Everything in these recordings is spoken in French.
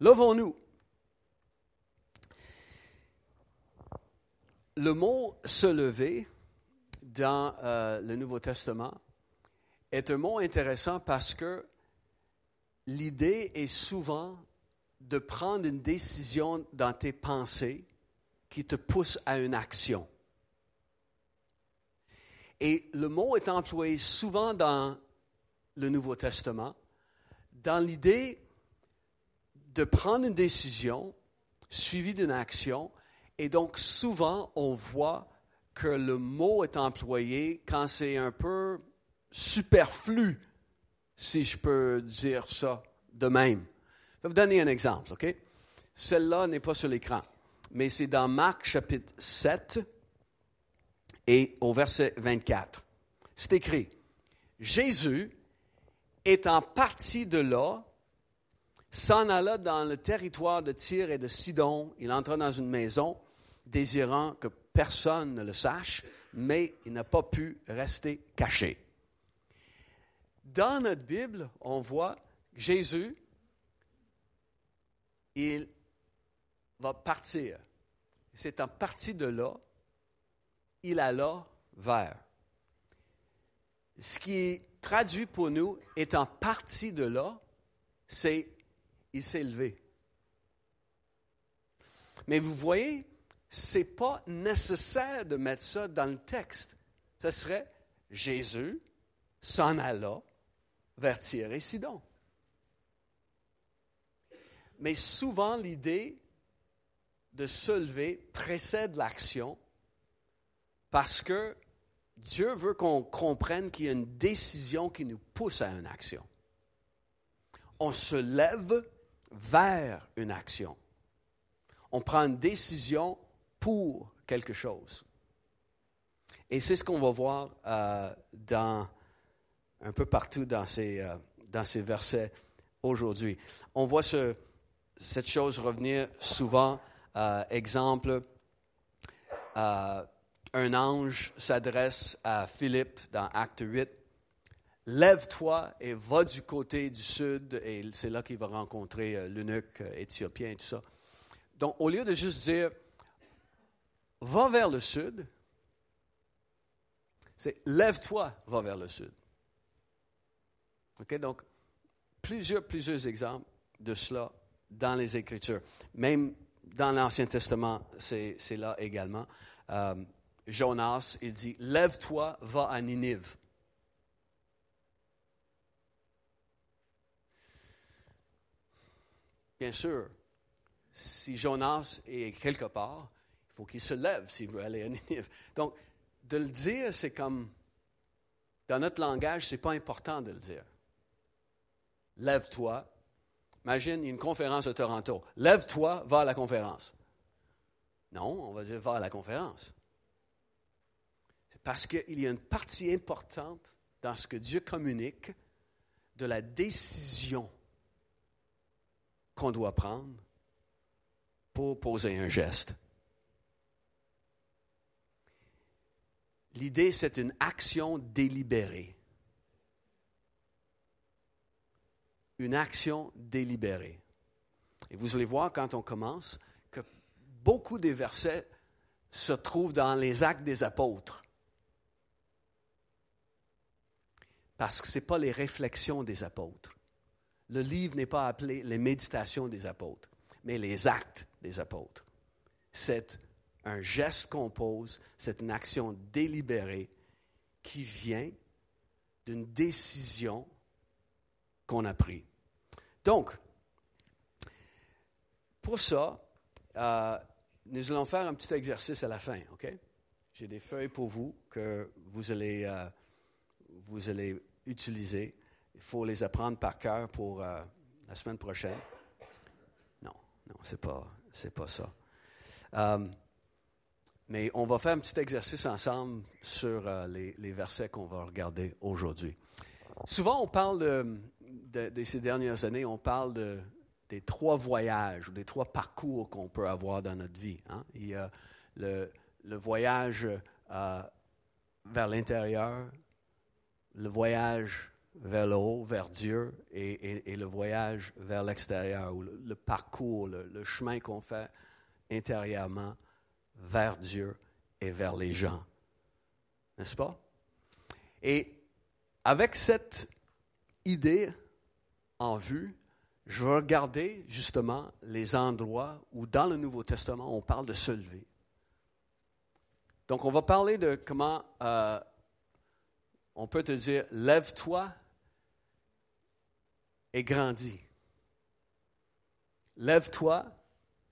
Levons-nous. Le mot se lever dans euh, le Nouveau Testament est un mot intéressant parce que l'idée est souvent de prendre une décision dans tes pensées qui te pousse à une action. Et le mot est employé souvent dans le Nouveau Testament, dans l'idée de prendre une décision suivie d'une action. Et donc, souvent, on voit que le mot est employé quand c'est un peu superflu, si je peux dire ça de même. Je vais vous donner un exemple, OK? Celle-là n'est pas sur l'écran, mais c'est dans Marc chapitre 7 et au verset 24. C'est écrit, Jésus, étant parti de là, s'en alla dans le territoire de Tyr et de Sidon. Il entra dans une maison, désirant que personne ne le sache, mais il n'a pas pu rester caché. Dans notre Bible, on voit Jésus, il va partir. C'est en partie de là, il alla vers. Ce qui est traduit pour nous, étant parti de là, c'est il s'est levé. Mais vous voyez, ce n'est pas nécessaire de mettre ça dans le texte. Ce serait Jésus s'en alla vers Tyr et Sidon. Mais souvent, l'idée de se lever précède l'action parce que Dieu veut qu'on comprenne qu'il y a une décision qui nous pousse à une action. On se lève vers une action. On prend une décision pour quelque chose. Et c'est ce qu'on va voir euh, dans, un peu partout dans ces, euh, dans ces versets aujourd'hui. On voit ce, cette chose revenir souvent. Euh, exemple, un ange s'adresse à Philippe dans Acte 8 lève-toi et va du côté du sud, et c'est là qu'il va rencontrer euh, l'eunuque euh, éthiopien et tout ça. Donc, au lieu de juste dire, va vers le sud, c'est lève-toi, va vers le sud. OK? Donc, plusieurs, plusieurs exemples de cela dans les Écritures. Même dans l'Ancien Testament, c'est là également. Euh, Jonas, il dit, lève-toi, va à Ninive. Bien sûr, si Jonas est quelque part, il faut qu'il se lève s'il veut aller à Ninive. Donc, de le dire, c'est comme, dans notre langage, ce n'est pas important de le dire. Lève-toi. Imagine, il y a une conférence à Toronto. Lève-toi, va à la conférence. Non, on va dire va à la conférence. C'est parce qu'il y a une partie importante dans ce que Dieu communique de la décision qu'on doit prendre pour poser un geste. L'idée, c'est une action délibérée. Une action délibérée. Et vous allez voir quand on commence que beaucoup des versets se trouvent dans les actes des apôtres. Parce que ce n'est pas les réflexions des apôtres le livre n'est pas appelé les méditations des apôtres, mais les actes des apôtres. C'est un geste qu'on pose, c'est une action délibérée qui vient d'une décision qu'on a prise. Donc, pour ça, euh, nous allons faire un petit exercice à la fin, OK? J'ai des feuilles pour vous que vous allez, euh, vous allez utiliser. Il faut les apprendre par cœur pour euh, la semaine prochaine. Non, non, c'est pas, pas ça. Euh, mais on va faire un petit exercice ensemble sur euh, les, versets qu'on va regarder aujourd'hui. Souvent, on parle de, ces dernières années, on parle des trois voyages ou des trois parcours qu'on peut avoir dans notre vie. Hein. Il y a le voyage vers l'intérieur, le voyage vers le haut, vers Dieu, et, le voyage vers l'extérieur, ou le, parcours, le, chemin qu'on fait intérieurement vers Dieu et vers les gens. N'est-ce pas? Et avec cette idée en vue, je vais regarder justement les endroits où dans le Nouveau Testament on parle de se lever. Donc on va parler de comment euh, on peut te dire, lève-toi et grandis. Lève-toi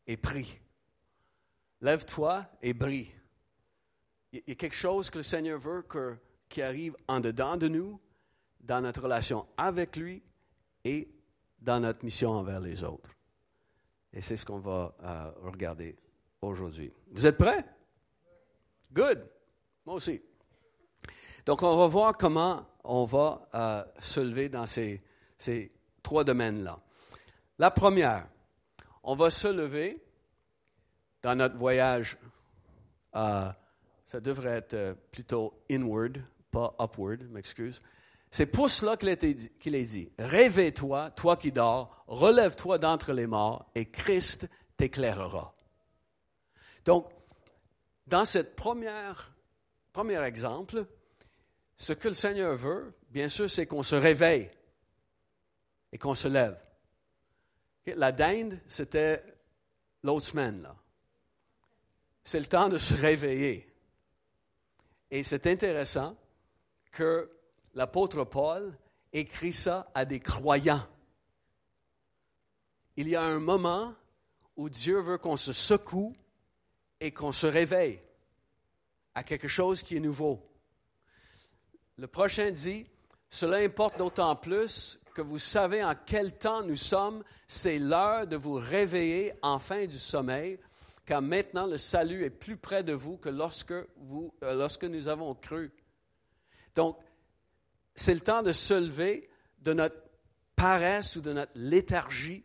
et prie. Lève-toi et brille. Il y a quelque chose que le Seigneur veut que, qui arrive en dedans de nous, dans notre relation avec lui et dans notre mission envers les autres. Et c'est ce qu'on va euh, regarder aujourd'hui. Vous êtes prêts? Good. Moi aussi. Donc, on va voir comment on va euh, se lever dans ces, ces trois domaines-là. La première, on va se lever dans notre voyage. Euh, ça devrait être plutôt inward, pas upward, m'excuse. C'est pour cela qu'il est dit, Réveille-toi, toi qui dors, relève-toi d'entre les morts, et Christ t'éclairera. Donc, dans première, premier exemple, ce que le Seigneur veut, bien sûr, c'est qu'on se réveille et qu'on se lève. La dinde, c'était l'autre semaine. C'est le temps de se réveiller. Et c'est intéressant que l'apôtre Paul écrit ça à des croyants. Il y a un moment où Dieu veut qu'on se secoue et qu'on se réveille à quelque chose qui est nouveau. Le prochain dit, cela importe d'autant plus que vous savez en quel temps nous sommes, c'est l'heure de vous réveiller enfin du sommeil, car maintenant le salut est plus près de vous que lorsque, vous, euh, lorsque nous avons cru. Donc, c'est le temps de se lever de notre paresse ou de notre léthargie,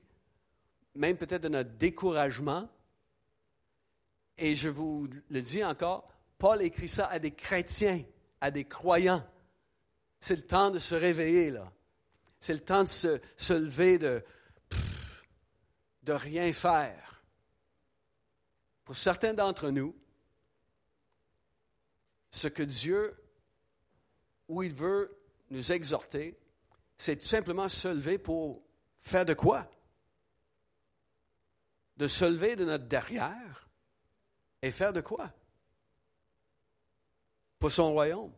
même peut-être de notre découragement. Et je vous le dis encore, Paul écrit ça à des chrétiens, à des croyants. C'est le temps de se réveiller, là. C'est le temps de se, lever de, de rien faire. Pour certains d'entre nous, ce que Dieu, où il veut nous exhorter, c'est tout simplement se lever pour faire de quoi? De se lever de notre derrière et faire de quoi? Pour son royaume.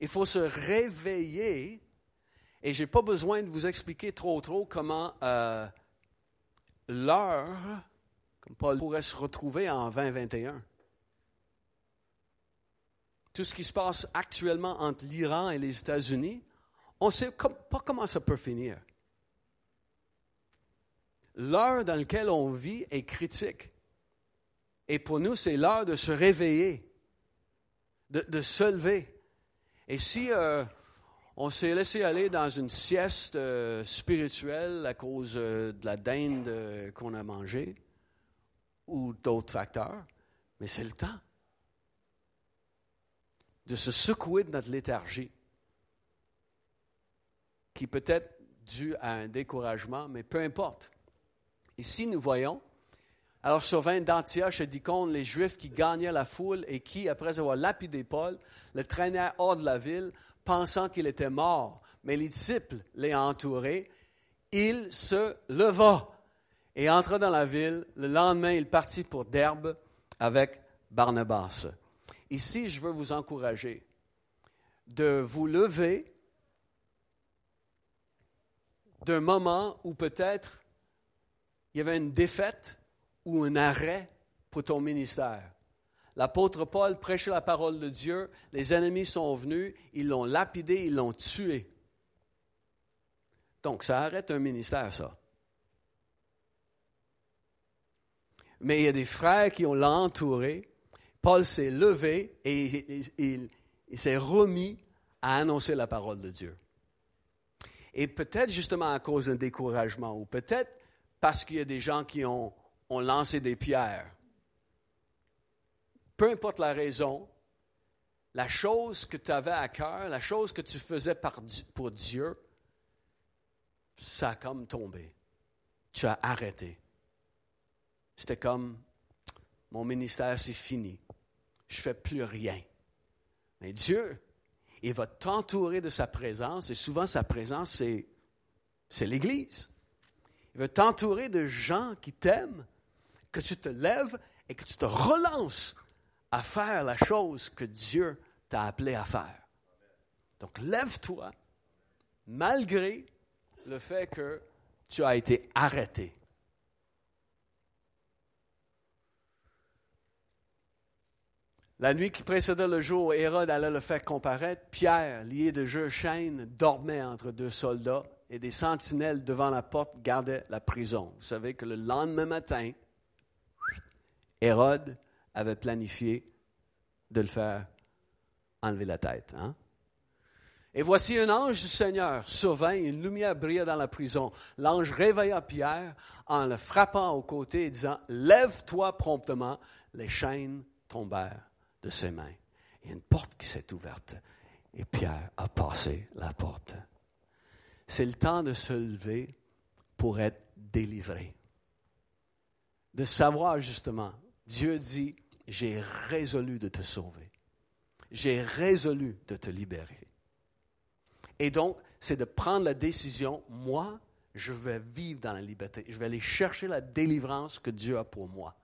Il faut se réveiller, et je n'ai pas besoin de vous expliquer trop trop comment euh, l'heure, comme Paul pourrait se retrouver en 2021 tout ce qui se passe actuellement entre l'Iran et les États-Unis, on ne sait pas comment ça peut finir. L'heure dans laquelle on vit est critique. Et pour nous, c'est l'heure de se réveiller, de, se lever. Et si euh, on s'est laissé aller dans une sieste euh, spirituelle à cause euh, de la dinde qu'on a mangée ou d'autres facteurs, mais c'est le temps de se secouer de notre léthargie, qui peut être due à un découragement, mais peu importe. Ici, nous voyons, alors survint d'Antioche et d'Icône les Juifs qui gagnaient la foule et qui, après avoir lapidé Paul, le traînèrent hors de la ville, pensant qu'il était mort. Mais les disciples l'ayant entouré, il se leva et entra dans la ville. Le lendemain, il partit pour Derbe avec Barnabas. Ici, je veux vous encourager de vous lever d'un moment où peut-être il y avait une défaite ou un arrêt pour ton ministère. L'apôtre Paul prêchait la parole de Dieu, les ennemis sont venus, ils l'ont lapidé, ils l'ont tué. Donc, ça arrête un ministère, ça. Mais il y a des frères qui ont l'entouré Paul s'est levé et il, s'est remis à annoncer la parole de Dieu. Et peut-être justement à cause d'un découragement, ou peut-être parce qu'il y a des gens qui ont, lancé des pierres. Peu importe la raison, la chose que tu avais à cœur, la chose que tu faisais pour Dieu, ça a comme tombé. Tu as arrêté. C'était comme, mon ministère, c'est fini. Je ne fais plus rien. Mais Dieu, il va t'entourer de sa présence, et souvent sa présence, c'est, l'Église. Il va t'entourer de gens qui t'aiment, que tu te lèves et que tu te relances à faire la chose que Dieu t'a appelé à faire. Donc lève-toi, malgré le fait que tu as été arrêté. La nuit qui précédait le jour où Hérode allait le faire comparaître, Pierre, lié de jeux chaînes, dormait entre deux soldats et des sentinelles devant la porte gardaient la prison. Vous savez que le lendemain matin, Hérode avait planifié de le faire enlever la tête. Hein? Et voici un ange du Seigneur survint, une lumière brilla dans la prison. L'ange réveilla Pierre en le frappant au côté et disant, Lève-toi promptement. Les chaînes tombèrent de ses mains. Il y a une porte qui s'est ouverte et Pierre a passé la porte. C'est le temps de se lever pour être délivré. De savoir justement, Dieu dit, j'ai résolu de te sauver. J'ai résolu de te libérer. Et donc, c'est de prendre la décision, moi, je vais vivre dans la liberté. Je vais aller chercher la délivrance que Dieu a pour moi.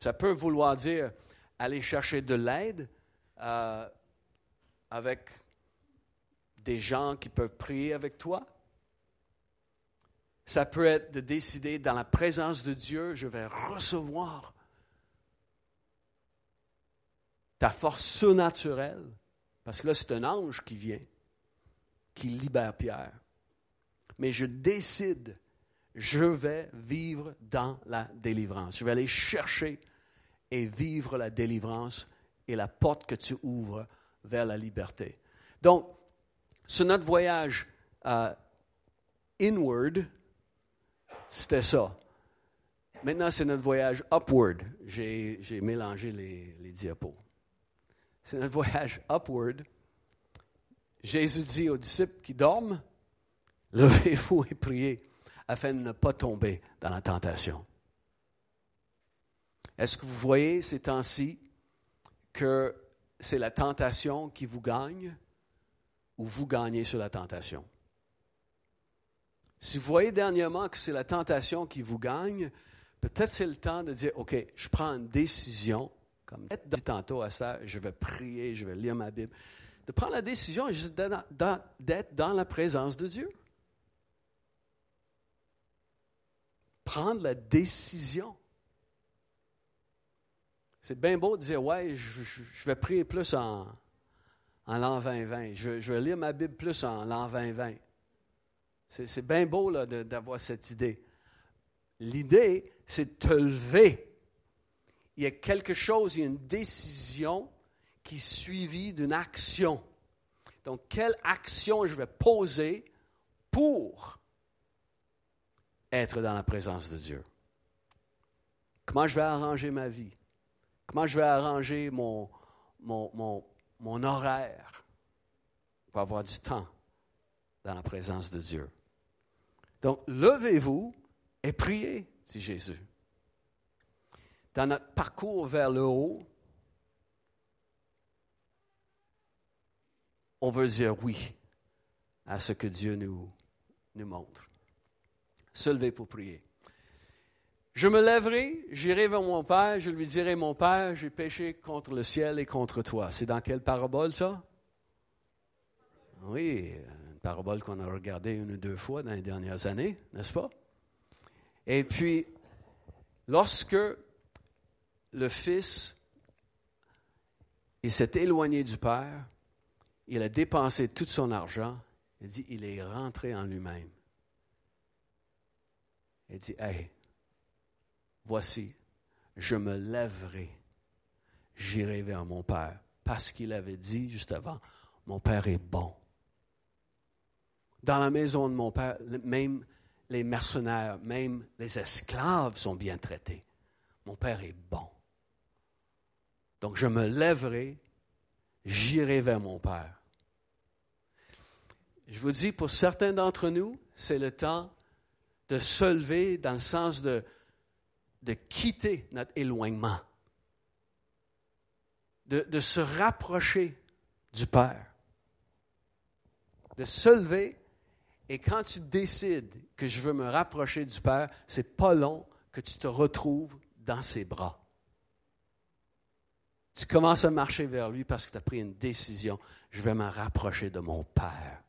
Ça peut vouloir dire aller chercher de l'aide euh, avec des gens qui peuvent prier avec toi. Ça peut être de décider dans la présence de Dieu, je vais recevoir ta force surnaturelle parce que là, c'est un ange qui vient, qui libère Pierre. Mais je décide, je vais vivre dans la délivrance. Je vais aller chercher et vivre la délivrance et la porte que tu ouvres vers la liberté. Donc, sur notre voyage euh, inward, c'était ça. Maintenant, c'est notre voyage upward. J'ai mélangé les, les diapos c'est notre voyage upward. Jésus dit aux disciples qui dorment, levez-vous et priez afin de ne pas tomber dans la tentation. Est-ce que vous voyez ces temps-ci que c'est la tentation qui vous gagne ou vous gagnez sur la tentation? Si vous voyez dernièrement que c'est la tentation qui vous gagne, peut-être c'est le temps de dire, OK, je prends une décision comme dit tantôt à ça, je vais prier, je vais lire ma Bible. De prendre la décision d'être dans la présence de Dieu. Prendre la décision. C'est bien beau de dire, ouais, je, vais prier plus en, en l'an 2020. Je, je, vais lire ma Bible plus en l'an 2020. C'est bien beau d'avoir cette idée. L'idée, c'est de te lever il y a quelque chose, il y a une décision qui est suivie d'une action. Donc, quelle action je vais poser pour être dans la présence de Dieu? Comment je vais arranger ma vie? Comment je vais arranger mon, mon, mon horaire pour avoir du temps dans la présence de Dieu? Donc, levez-vous et priez, dit Jésus dans notre parcours vers le haut, on veut dire oui à ce que Dieu nous, nous montre. Se lever pour prier. Je me lèverai, j'irai vers mon Père, je lui dirai, mon Père, j'ai péché contre le ciel et contre toi. C'est dans quelle parabole ça? Oui, une parabole qu'on a regardée une ou deux fois dans les dernières années, n'est-ce pas? Et puis, lorsque le Fils, il s'est éloigné du Père, il a dépensé tout son argent, il dit, il est rentré en lui-même. Il dit, hey, voici, je me lèverai, j'irai vers mon Père, parce qu'il avait dit juste avant, mon Père est bon. Dans la maison de mon Père, même les mercenaires, même les esclaves sont bien traités. Mon Père est bon. Donc je me lèverai, j'irai vers mon Père. Je vous dis, pour certains d'entre nous, c'est le temps de se lever dans le sens de, de quitter notre éloignement, de, de se rapprocher du Père, de se lever et quand tu décides que je veux me rapprocher du Père, c'est pas long que tu te retrouves dans ses bras. Tu commences à marcher vers lui parce que tu as pris une décision. Je vais me rapprocher de mon Père.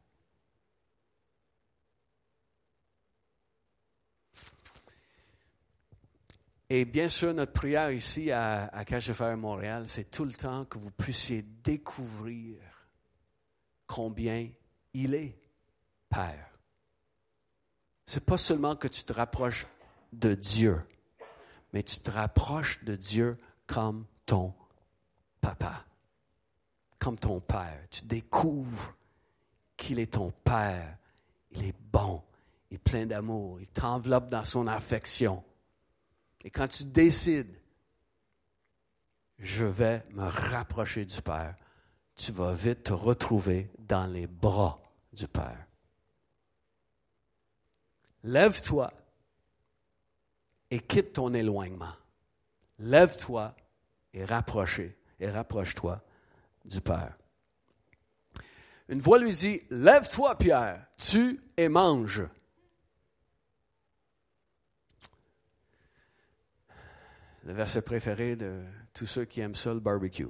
Et bien sûr, notre prière ici à, à Cache-Fer Montréal, c'est tout le temps que vous puissiez découvrir combien il est Père. C'est pas seulement que tu te rapproches de Dieu, mais tu te rapproches de Dieu comme ton papa, comme ton père. Tu découvres qu'il est ton père. Il est bon, il est plein d'amour, il t'enveloppe dans son affection. Et quand tu décides, je vais me rapprocher du Père, tu vas vite te retrouver dans les bras du Père. Lève-toi et quitte ton éloignement. Lève-toi et rapproche, et rapproche-toi du Père. Une voix lui dit, Lève-toi, Pierre, tue et mange. Le verset préféré de tous ceux qui aiment ça, le barbecue.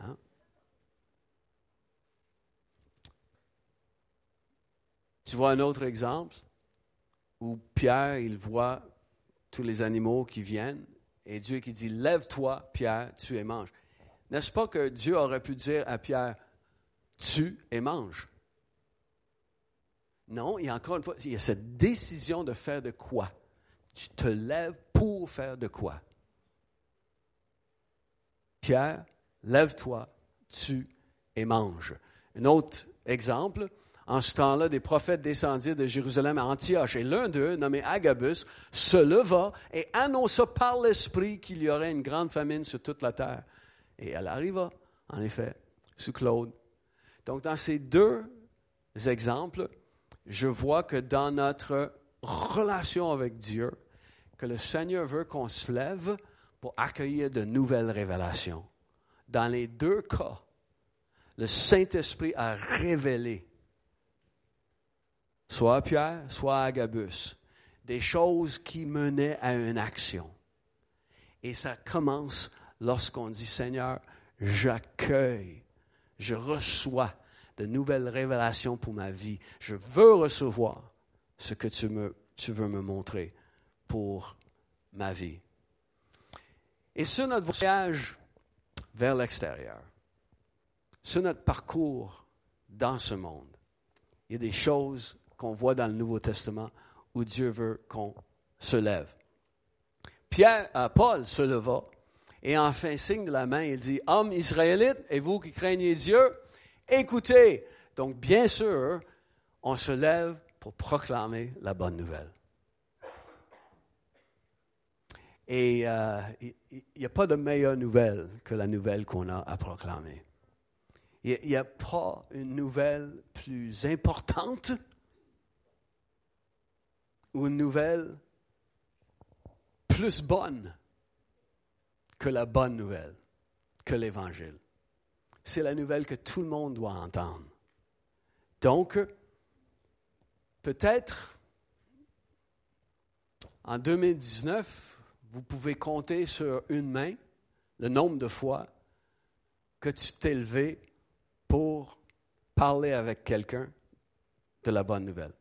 Hein? Tu vois un autre exemple? Où Pierre, il voit tous les animaux qui viennent et Dieu qui dit, lève-toi, Pierre, tue et mange. N'est-ce pas que Dieu aurait pu dire à Pierre, tue et mange? Non, il y a encore une fois, il y a cette décision de faire de quoi? Tu te lèves pour faire de quoi? Pierre, lève-toi, tue et mange. Un autre exemple, en ce temps-là, des prophètes descendirent de Jérusalem à Antioche, et l'un d'eux, nommé Agabus, se leva et annonça par l'Esprit qu'il y aurait une grande famine sur toute la terre. Et elle arriva, en effet, sous Claude. Donc, dans ces deux exemples, je vois que dans notre relation avec Dieu, que le Seigneur veut qu'on se lève pour accueillir de nouvelles révélations. Dans les deux cas, le Saint-Esprit a révélé soit à Pierre, soit à Agabus, des choses qui menaient à une action. Et ça commence lorsqu'on dit, Seigneur, j'accueille, je reçois de nouvelles révélations pour ma vie. Je veux recevoir ce que tu, tu veux me montrer pour ma vie. Et sur notre voyage vers l'extérieur, sur notre parcours dans ce monde, il y a des choses qu'on voit dans le Nouveau Testament où Dieu veut qu'on se lève. Pierre, euh, Paul se leva et en fait signe de la main, il dit, Hommes israélites et vous qui craignez Dieu, écoutez. Donc bien sûr, on se lève pour proclamer la bonne nouvelle. Et euh, il n'y a pas de meilleure nouvelle que la nouvelle qu'on a à proclamer. Il n'y a pas une nouvelle plus importante ou une nouvelle plus bonne que la bonne nouvelle, que l'Évangile. C'est la nouvelle que tout le monde doit entendre. Donc, peut-être en 2019, vous pouvez compter sur une main le nombre de fois que tu t'es levé pour parler avec quelqu'un de la bonne nouvelle.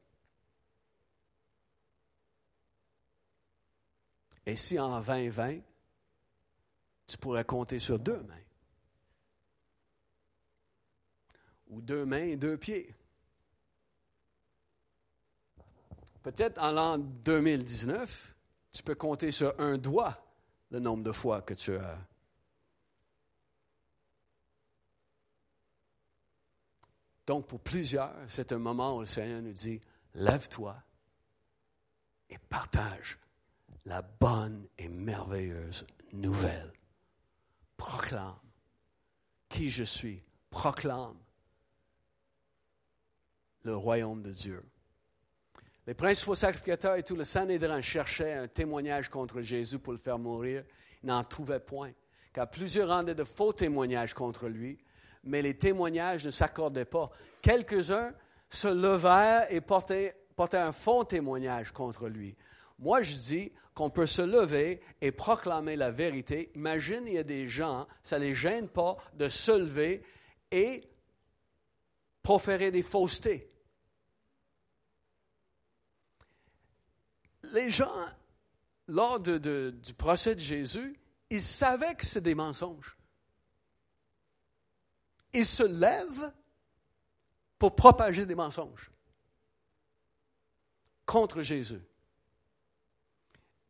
Et si en 2020, tu pourrais compter sur deux mains, ou deux mains et deux pieds. Peut-être en l'an 2019, tu peux compter sur un doigt le nombre de fois que tu as. Donc, pour plusieurs, c'est un moment où le Seigneur nous dit, lève-toi et partage la bonne et merveilleuse nouvelle. proclame qui je suis, proclame le royaume de Dieu. Les principaux sacrificateurs et tout le Sanhédrin cherchaient un témoignage contre Jésus pour le faire mourir. Ils n'en trouvaient point, car plusieurs rendaient de faux témoignages contre lui, mais les témoignages ne s'accordaient pas. Quelques-uns se levèrent et portaient, portaient un faux témoignage contre lui. Moi, je dis qu'on peut se lever et proclamer la vérité. Imagine, il y a des gens, ça ne les gêne pas de se lever et proférer des faussetés. les gens, lors du procès de Jésus, ils savaient que c'est des mensonges. Ils se lèvent pour propager des mensonges contre Jésus.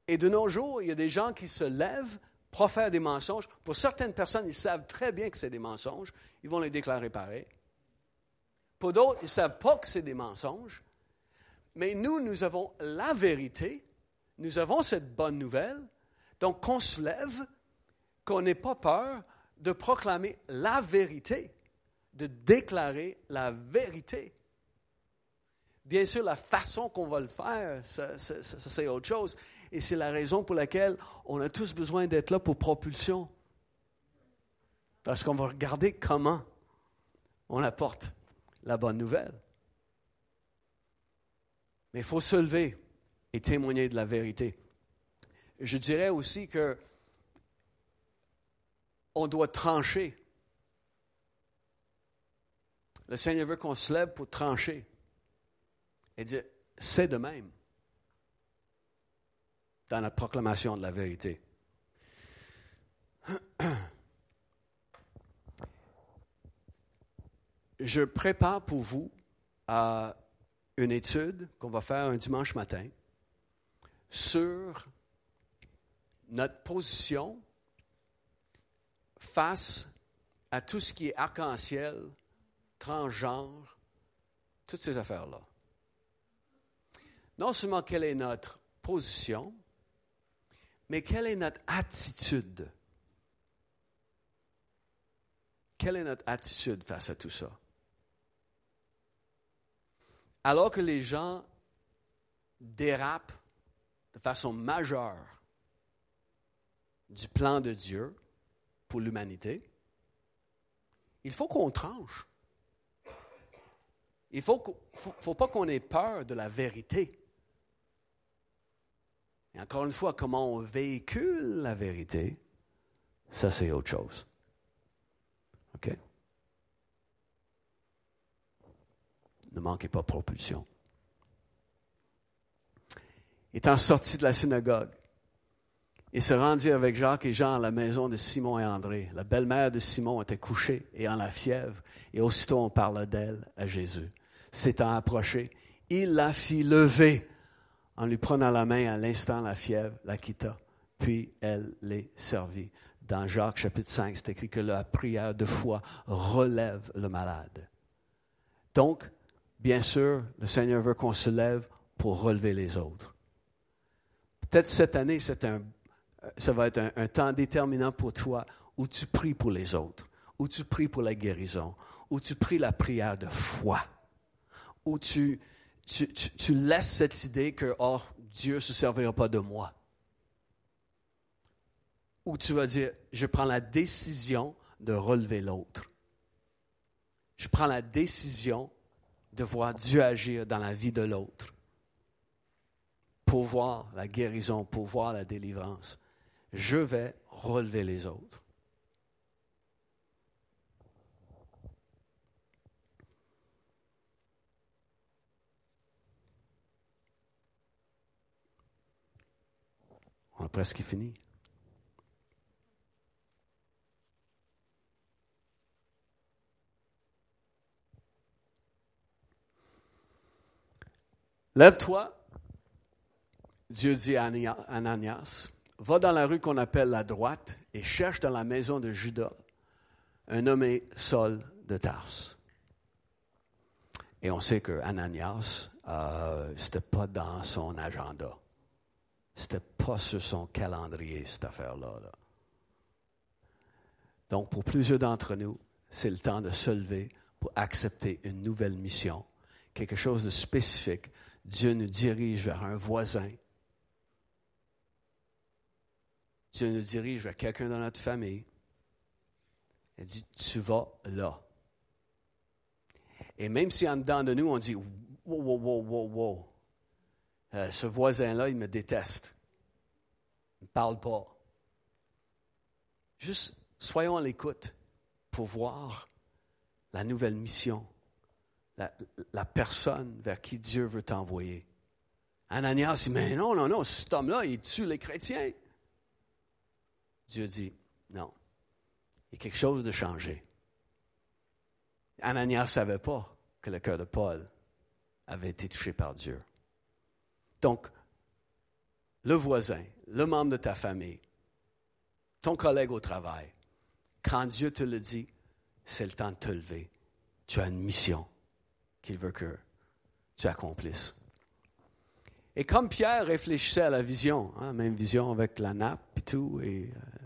Et de nos jours, il y a des gens qui se lèvent, profèrent des mensonges. Pour certaines personnes, ils savent très bien que c'est des mensonges. Ils vont les déclarer pareil. Pour d'autres, ils ne savent pas que c'est des mensonges. Mais nous, nous avons la vérité, nous avons cette bonne nouvelle, donc qu'on se lève, qu'on n'ait pas peur de proclamer la vérité, de déclarer la vérité. Bien sûr, la façon qu'on va le faire, c'est autre chose. Et c'est la raison pour laquelle on a tous besoin d'être là pour propulsion. Parce qu'on va regarder comment on apporte la bonne nouvelle. Mais il faut se lever et témoigner de la vérité. Je dirais aussi que on doit trancher. Le Seigneur veut qu'on se lève pour trancher et dire c'est de même dans la proclamation de la vérité. Je prépare pour vous une étude qu'on va faire un dimanche matin sur notre position face à tout ce qui est arc-en-ciel, transgenre, toutes ces affaires-là. Non seulement quelle est notre position, mais quelle est notre attitude? Quelle est notre attitude face à tout ça? alors que les gens dérapent de façon majeure du plan de Dieu pour l'humanité, il faut qu'on tranche. Il ne faut, faut, pas qu'on ait peur de la vérité. Et encore une fois, comment on véhicule la vérité, ça c'est autre chose. OK? Ne manquez pas propulsion. Étant sorti de la synagogue, il se rendit avec Jacques et Jean à la maison de Simon et André. La belle-mère de Simon était couchée et en la fièvre, et aussitôt on parla d'elle à Jésus. S'étant approché, il la fit lever en lui prenant la main à l'instant la fièvre la quitta, puis elle les servit. Dans Jacques chapitre 5, c'est écrit que la prière de foi relève le malade. Donc, bien sûr, le Seigneur veut qu'on se lève pour relever les autres. Peut-être cette année, un, ça va être un, temps déterminant pour toi où tu pries pour les autres, où tu pries pour la guérison, où tu pries la prière de foi, où tu, tu, laisses cette idée que, oh, Dieu ne se servira pas de moi. Où tu vas dire, je prends la décision de relever l'autre. Je prends la décision de voir Dieu agir dans la vie de l'autre, pour voir la guérison, pour voir la délivrance. Je vais relever les autres. On a presque fini. Lève-toi, Dieu dit à Ananias, va dans la rue qu'on appelle la droite et cherche dans la maison de Judas un nommé Saul de Tarse. Et on sait que Ananias, euh, ce n'était pas dans son agenda. Pas sur son calendrier, cette affaire-là. Donc, pour plusieurs d'entre nous, c'est le temps de se lever pour accepter une nouvelle mission, quelque chose de spécifique. Dieu nous dirige vers un voisin. Dieu nous dirige vers quelqu'un dans notre famille. Il dit, tu vas là. Et même si en dedans de nous, on dit, wow, wow, wow, wow, wow, euh, ce voisin-là, il me déteste. Ne parle pas. Juste soyons à l'écoute pour voir la nouvelle mission, la, la, personne vers qui Dieu veut t'envoyer. Ananias dit, mais non, non, non, cet homme-là, il tue les chrétiens. Dieu dit, non, il y a quelque chose de changé. Ananias ne savait pas que le cœur de Paul avait été touché par Dieu. Donc, le voisin, le membre de ta famille, ton collègue au travail, quand Dieu te le dit, c'est le temps de te lever. Tu as une mission qu'il veut que tu accomplisses. Et comme Pierre réfléchissait à la vision, hein, même vision avec la nappe et tout, et euh,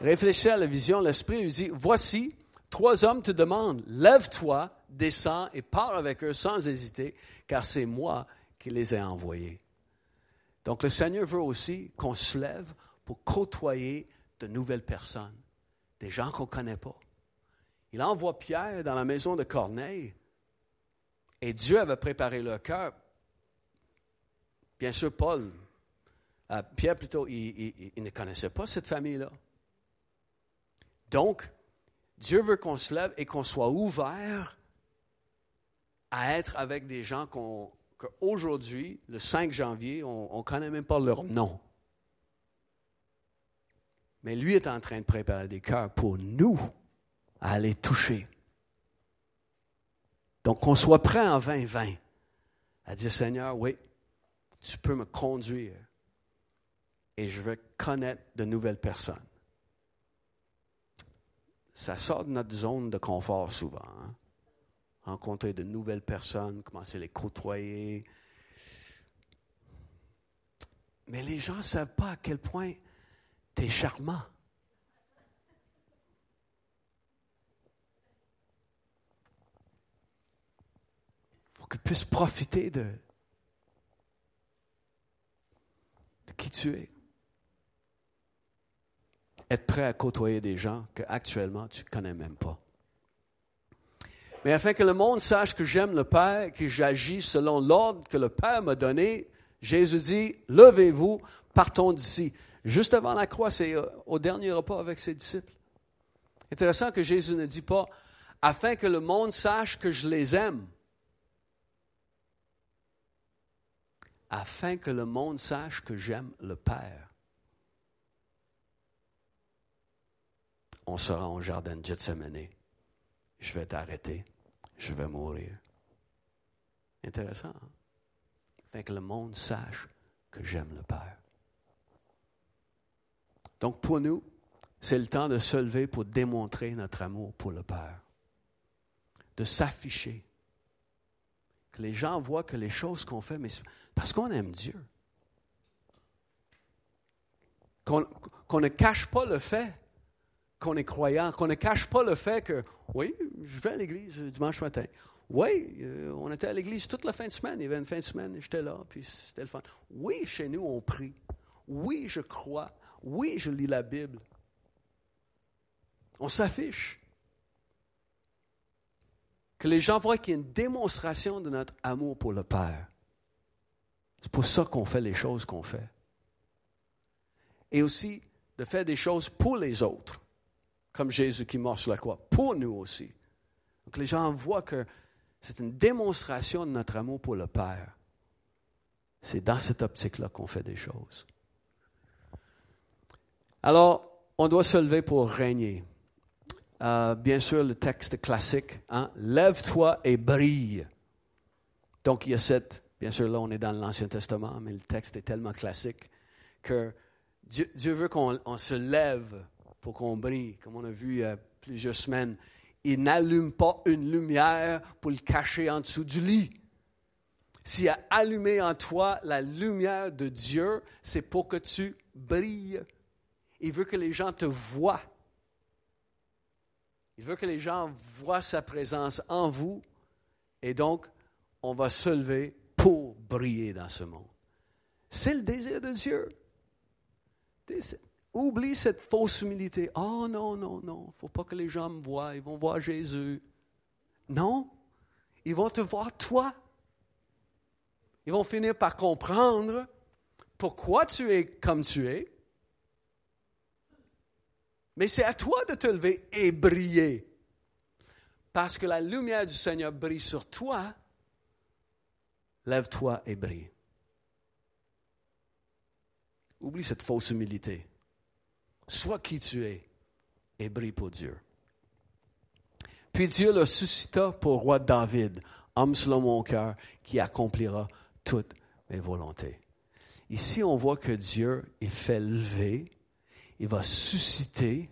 réfléchissait à la vision, l'Esprit lui dit, voici, trois hommes te demandent, lève-toi, descends et parle avec eux sans hésiter, car c'est moi qui les ai envoyés. Donc le Seigneur veut aussi qu'on se lève pour côtoyer de nouvelles personnes, des gens qu'on ne connaît pas. Il envoie Pierre dans la maison de Corneille et Dieu avait préparé leur cœur. Bien sûr, Paul, euh, Pierre plutôt, il, il ne connaissait pas cette famille-là. Donc, Dieu veut qu'on se lève et qu'on soit ouvert à être avec des gens qu'on qu'aujourd'hui, le 5 janvier, on ne connaît même pas leur nom. Mais lui est en train de préparer des cœurs pour nous à aller toucher. Donc qu'on soit prêt en 2020 à dire Seigneur, oui, tu peux me conduire et je veux connaître de nouvelles personnes. Ça sort de notre zone de confort souvent. Hein rencontrer de nouvelles personnes, commencer à les côtoyer. Mais les gens ne savent pas à quel point tu es charmant. Faut qu'ils puissent profiter de, de qui tu es. Être prêt à côtoyer des gens que actuellement tu ne connais même pas mais afin que le monde sache que j'aime le Père, que j'agis selon l'ordre que le Père m'a donné, Jésus dit, levez-vous, partons d'ici. Juste avant la croix, c'est euh, au dernier repas avec ses disciples. Intéressant que Jésus ne dit pas, afin que le monde sache que je les aime. Afin que le monde sache que j'aime le Père. On sera au jardin de Gethsemane. Je vais t'arrêter je vais mourir. Intéressant. Hein? Fait que le monde sache que j'aime le Père. Donc pour nous, c'est le temps de se lever pour démontrer notre amour pour le Père. De s'afficher. Que les gens voient que les choses qu'on fait, mais parce qu'on aime Dieu. Qu'on ne cache pas le fait qu'on est croyant, qu'on ne cache pas le fait que, oui, je vais à l'église dimanche matin. Oui, euh, on était à l'église toute la fin de semaine. Il y avait une fin de semaine, j'étais là, puis c'était le fun. Oui, chez nous, on prie. Oui, je crois. Oui, je lis la Bible. On s'affiche. Que les gens voient qu'il y a une démonstration de notre amour pour le Père. C'est pour ça qu'on fait les choses qu'on fait. Et aussi de faire des choses pour les autres comme Jésus qui mort sur la croix, pour nous aussi. Donc les gens voient que c'est une démonstration de notre amour pour le Père. C'est dans cette optique-là qu'on fait des choses. Alors, on doit se lever pour régner. Euh, bien sûr, le texte classique, hein? lève-toi et brille. Donc, il y a cette, bien sûr, là, on est dans l'Ancien Testament, mais le texte est tellement classique que Dieu, Dieu veut qu'on se lève pour qu'on brille, comme on a vu il y a plusieurs semaines. Il n'allume pas une lumière pour le cacher en dessous du lit. S'il a allumé en toi la lumière de Dieu, c'est pour que tu brilles. Il veut que les gens te voient. Il veut que les gens voient sa présence en vous et donc on va se lever pour briller dans ce monde. C'est le désir de Dieu. Oublie cette fausse humilité. Oh non, non, non, il ne faut pas que les gens me voient, ils vont voir Jésus. Non, ils vont te voir toi. Ils vont finir par comprendre pourquoi tu es comme tu es. Mais c'est à toi de te lever et briller. Parce que la lumière du Seigneur brille sur toi. Lève-toi et brille. Oublie cette fausse humilité. Sois qui tu es et brille pour Dieu. Puis Dieu le suscita pour roi David, homme selon mon cœur, qui accomplira toutes mes volontés. Ici, on voit que Dieu est fait lever, il va susciter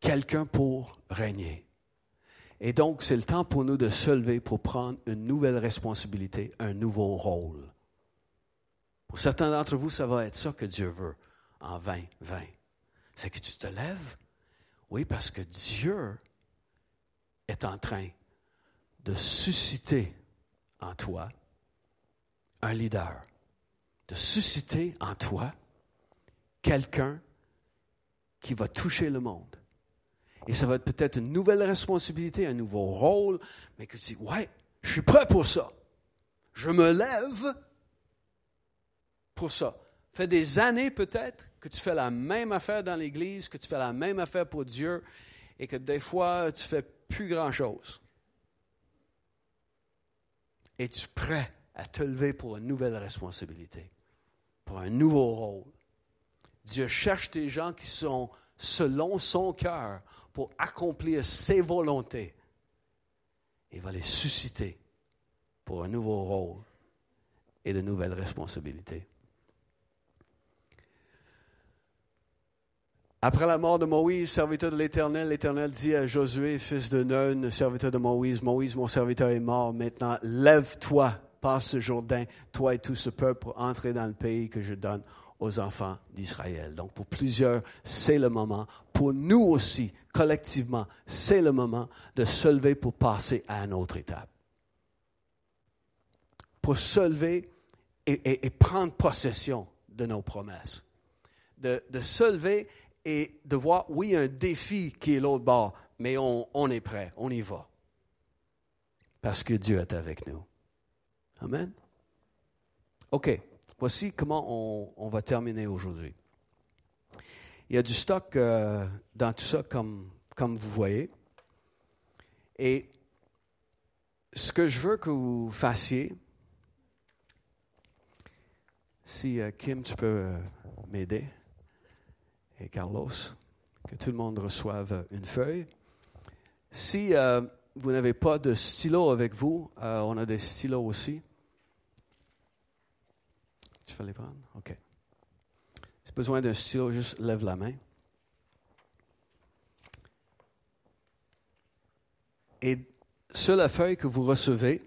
quelqu'un pour régner. Et donc, c'est le temps pour nous de se lever pour prendre une nouvelle responsabilité, un nouveau rôle. Pour certains d'entre vous, ça va être ça que Dieu veut en 2020. C'est que tu te lèves? Oui, parce que Dieu est en train de susciter en toi un leader, de susciter en toi quelqu'un qui va toucher le monde. Et ça va être peut-être une nouvelle responsabilité, un nouveau rôle, mais que tu dis, ouais, je suis prêt pour ça. Je me lève pour ça. Fait des années peut-être que tu fais la même affaire dans l'Église, que tu fais la même affaire pour Dieu, et que des fois tu fais plus grand-chose. Es-tu prêt à te lever pour une nouvelle responsabilité, pour un nouveau rôle? Dieu cherche des gens qui sont selon son cœur pour accomplir ses volontés. Il va les susciter pour un nouveau rôle et de nouvelles responsabilités. Après la mort de Moïse, serviteur de l'Éternel, l'Éternel dit à Josué, fils de Nun, serviteur de Moïse, Moïse, mon serviteur est mort, maintenant lève-toi, passe ce Jourdain, toi et tout ce peuple, pour entrer dans le pays que je donne aux enfants d'Israël. Donc pour plusieurs, c'est le moment. Pour nous aussi, collectivement, c'est le moment de se lever pour passer à une autre étape. Pour se lever et, prendre possession de nos promesses. De, de se lever et de voir, oui, un défi qui est l'autre bord, mais on, est prêt, on y va. Parce que Dieu est avec nous. Amen. OK, voici comment on, va terminer aujourd'hui. Il y a du stock euh, dans tout ça, comme, vous voyez. Et ce que je veux que vous fassiez, si euh, Kim, tu peux euh, m'aider et Carlos, que tout le monde reçoive une feuille. Si euh, vous n'avez pas de stylo avec vous, euh, on a des stylos aussi. Tu les prendre? OK. Si besoin d'un stylo, juste lève la main. Et sur la feuille que vous recevez,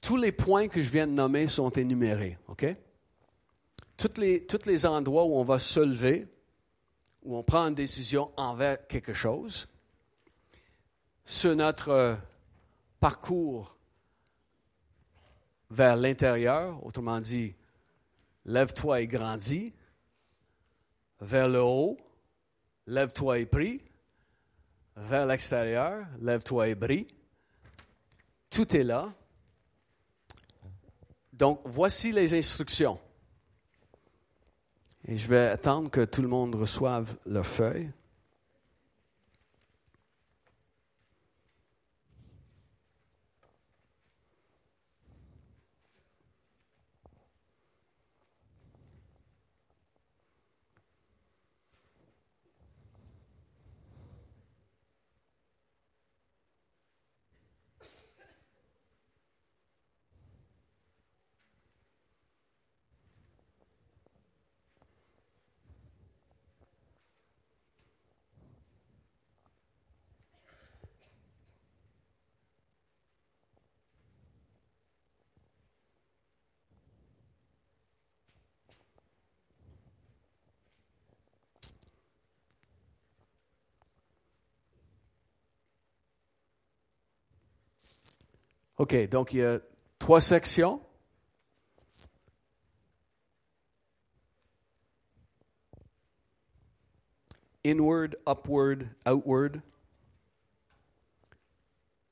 tous les points que je viens de nommer sont énumérés. OK? Tous les, les endroits où on va se lever, où on prend une décision envers quelque chose, sur notre euh, parcours vers l'intérieur, autrement dit, lève-toi et grandis, vers le haut, lève-toi et prie, vers l'extérieur, lève-toi et brille. Tout est là. Donc, voici les instructions. Et je vais attendre que tout le monde reçoive leur feuille. OK, donc il y a trois sections. Inward, upward, outward.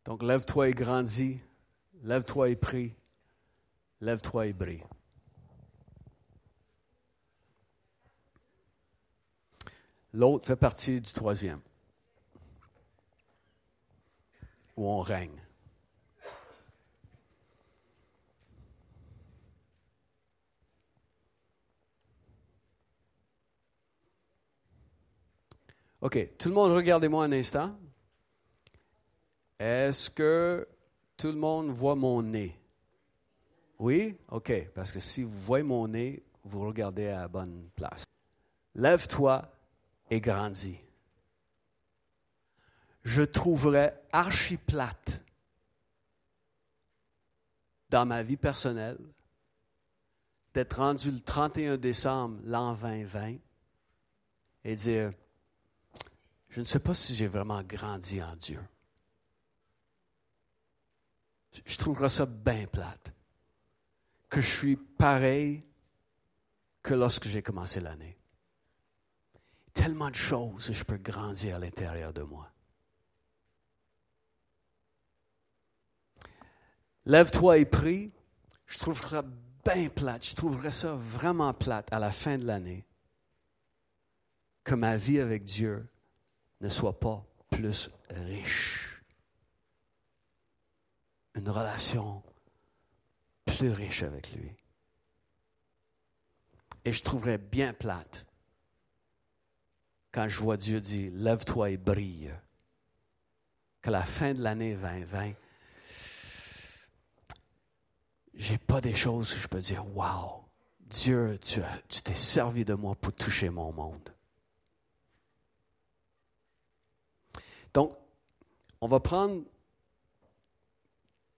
Donc lève-toi et grandis, lève-toi et prie, lève-toi et brille. L'autre fait partie du troisième, où on règne. OK, tout le monde, regardez-moi un instant. Est-ce que tout le monde voit mon nez? Oui? OK, parce que si vous voyez mon nez, vous regardez à la bonne place. Lève-toi et grandis. Je trouverais archi plate dans ma vie personnelle d'être rendu le 31 décembre l'an 2020 et dire je ne sais pas si j'ai vraiment grandi en Dieu. Je trouverais ça bien plate. Que je suis pareil que lorsque j'ai commencé l'année. Tellement de choses que je peux grandir à l'intérieur de moi. Lève-toi et prie. Je trouverais ça bien plate. Je trouverais ça vraiment plate à la fin de l'année. Que ma vie avec Dieu ne soit pas plus riche. Une relation plus riche avec lui. Et je trouverais bien plate quand je vois Dieu dire, lève-toi et brille. Qu'à la fin de l'année 2020, j'ai pas des choses que je peux dire, wow, Dieu, tu t'es servi de moi pour toucher mon monde. Donc, on va prendre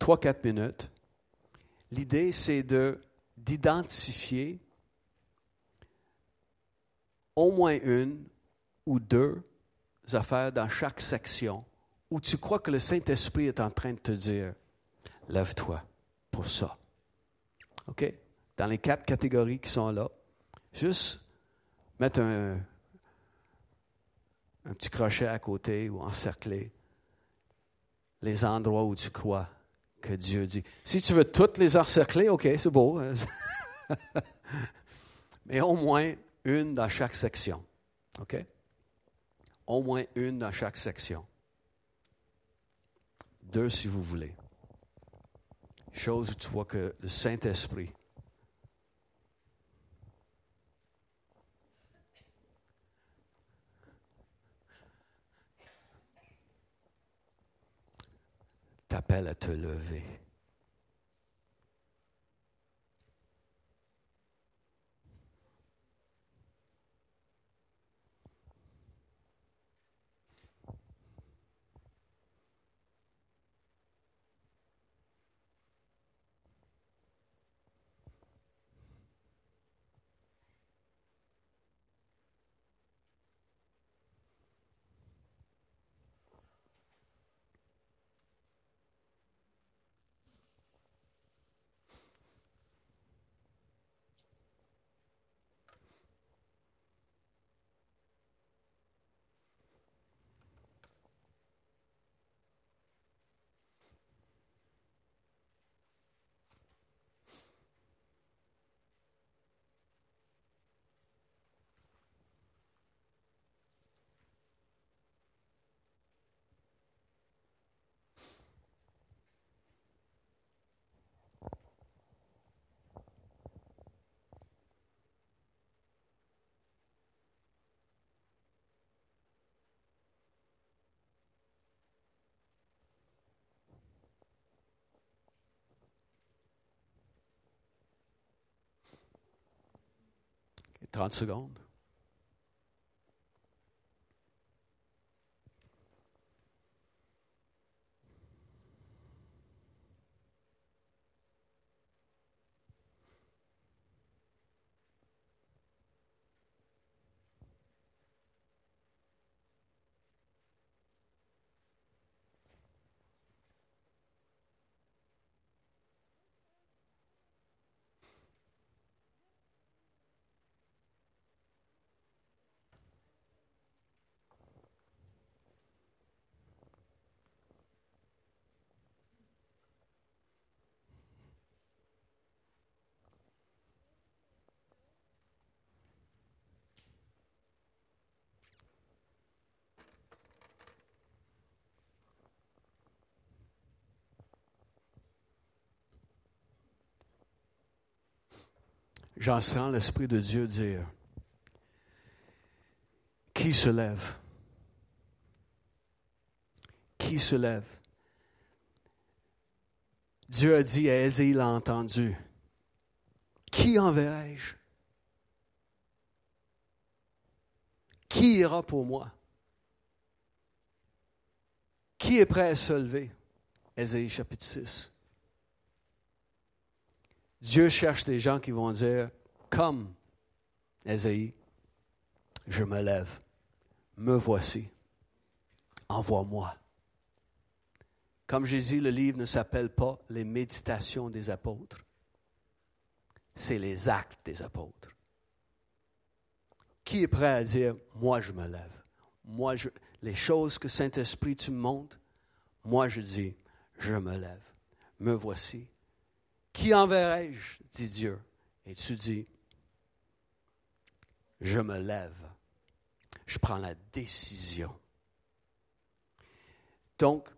3-4 minutes. L'idée, c'est de, d'identifier au moins une ou deux affaires dans chaque section où tu crois que le Saint-Esprit est en train de te dire, lève-toi pour ça. OK? Dans les quatre catégories qui sont là, juste mettre un, un petit crochet à côté ou encercler les endroits où tu crois que Dieu dit. Si tu veux toutes les encercler, OK, c'est beau. Mais au moins une dans chaque section. OK? Au moins une dans chaque section. Deux si vous voulez. Chose où tu vois que le Saint-Esprit t'appelle à te lever. Et 30 secondes. J'en sens l'Esprit de Dieu dire, qui se lève? Qui se lève? Dieu a dit à Ésaïe, l'a entendu, qui enverrai-je? Qui ira pour moi? Qui est prêt à se lever? Ésaïe chapitre 6. Dieu cherche des gens qui vont dire, comme Ésaïe, je me lève, me voici, envoie-moi. Comme j'ai dit, le livre ne s'appelle pas les méditations des apôtres, c'est les actes des apôtres. Qui est prêt à dire, moi je me lève, moi les choses que Saint-Esprit tu me moi je dis, je me lève, me voici, qui enverrai-je? dit Dieu. Et tu dis, je me lève. Je prends la décision. Donc,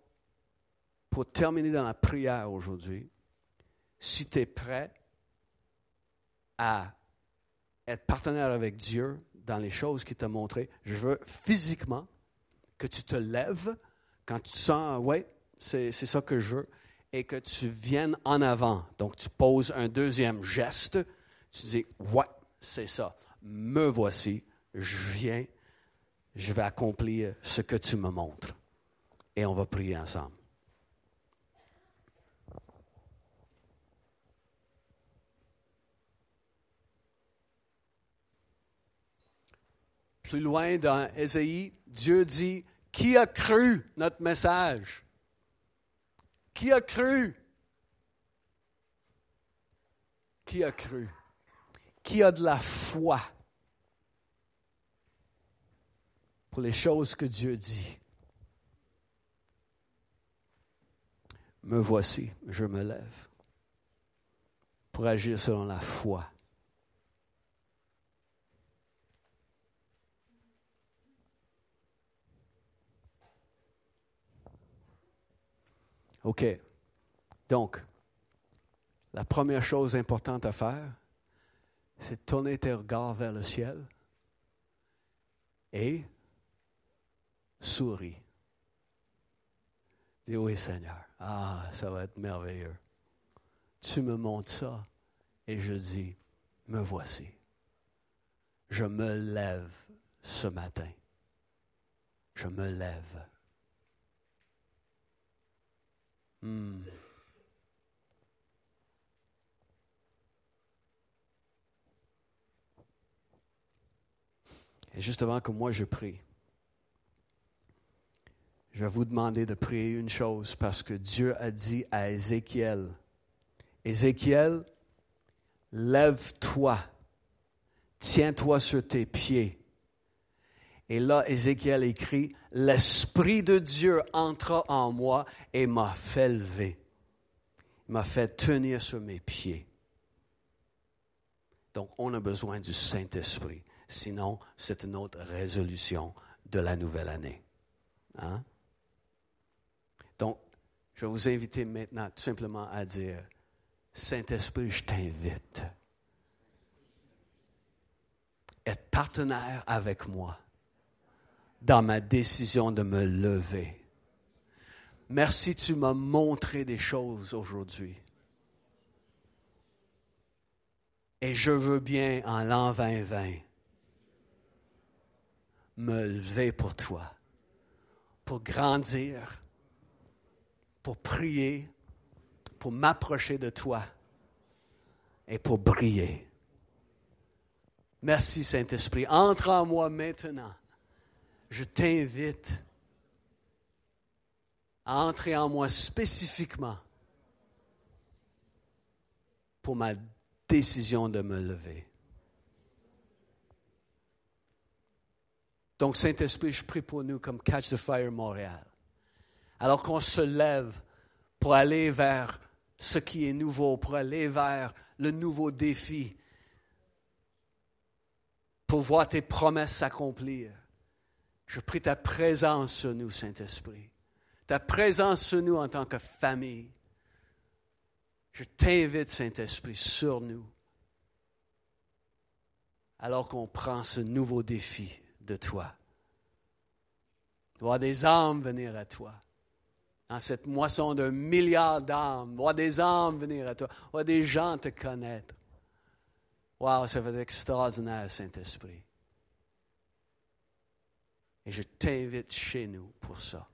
pour terminer dans la prière aujourd'hui, si tu es prêt à être partenaire avec Dieu dans les choses qu'il t'a montrées, je veux physiquement que tu te lèves quand tu sens, oui, c'est ça que je veux et que tu viennes en avant. Donc, tu poses un deuxième geste. Tu dis, ouais, c'est ça. Me voici. Je viens. Je vais accomplir ce que tu me montres. Et on va prier ensemble. Plus loin dans Ésaïe, Dieu dit, qui a cru notre message? Qui a cru? Qui a cru? Qui a de la foi pour les choses que Dieu dit? Me voici, je me lève pour agir selon la foi. OK. Donc, la première chose importante à faire, c'est de tourner tes regards vers le ciel et souris. Dis oui Seigneur, ah, ça va être merveilleux. Tu me montres ça et je dis, me voici. Je me lève ce matin. Je me lève. Hmm. Et juste avant que moi je prie, je vais vous demander de prier une chose parce que Dieu a dit à Ézéchiel, Ézéchiel, lève-toi, tiens-toi sur tes pieds. Et là, Ézéchiel écrit, l'Esprit de Dieu entra en moi et m'a fait lever. M'a fait tenir sur mes pieds. Donc, on a besoin du Saint-Esprit. Sinon, c'est une autre résolution de la nouvelle année. Hein? Donc, je vais vous inviter maintenant tout simplement à dire, Saint-Esprit, je t'invite. Être partenaire avec moi dans ma décision de me lever. Merci, tu m'as montré des choses aujourd'hui. Et je veux bien, en l'an 2020, me lever pour toi, pour grandir, pour prier, pour m'approcher de toi et pour briller. Merci Saint-Esprit. Entre en moi maintenant je t'invite à entrer en moi spécifiquement pour ma décision de me lever. Donc, Saint-Esprit, je prie pour nous comme Catch the Fire Montréal. Alors qu'on se lève pour aller vers ce qui est nouveau, pour aller vers le nouveau défi, pour voir tes promesses s'accomplir. Je prie ta présence sur nous, Saint-Esprit. Ta présence sur nous en tant que famille. Je t'invite, Saint-Esprit, sur nous. alors qu'on prend ce nouveau défi de toi. Voir des âmes venir à toi. Dans cette moisson d'un milliard d'âmes, voir des âmes venir à toi, voir des gens te connaître. Wow, ça va être extraordinaire, Saint-Esprit. Et je t'invite chez nous pour ça.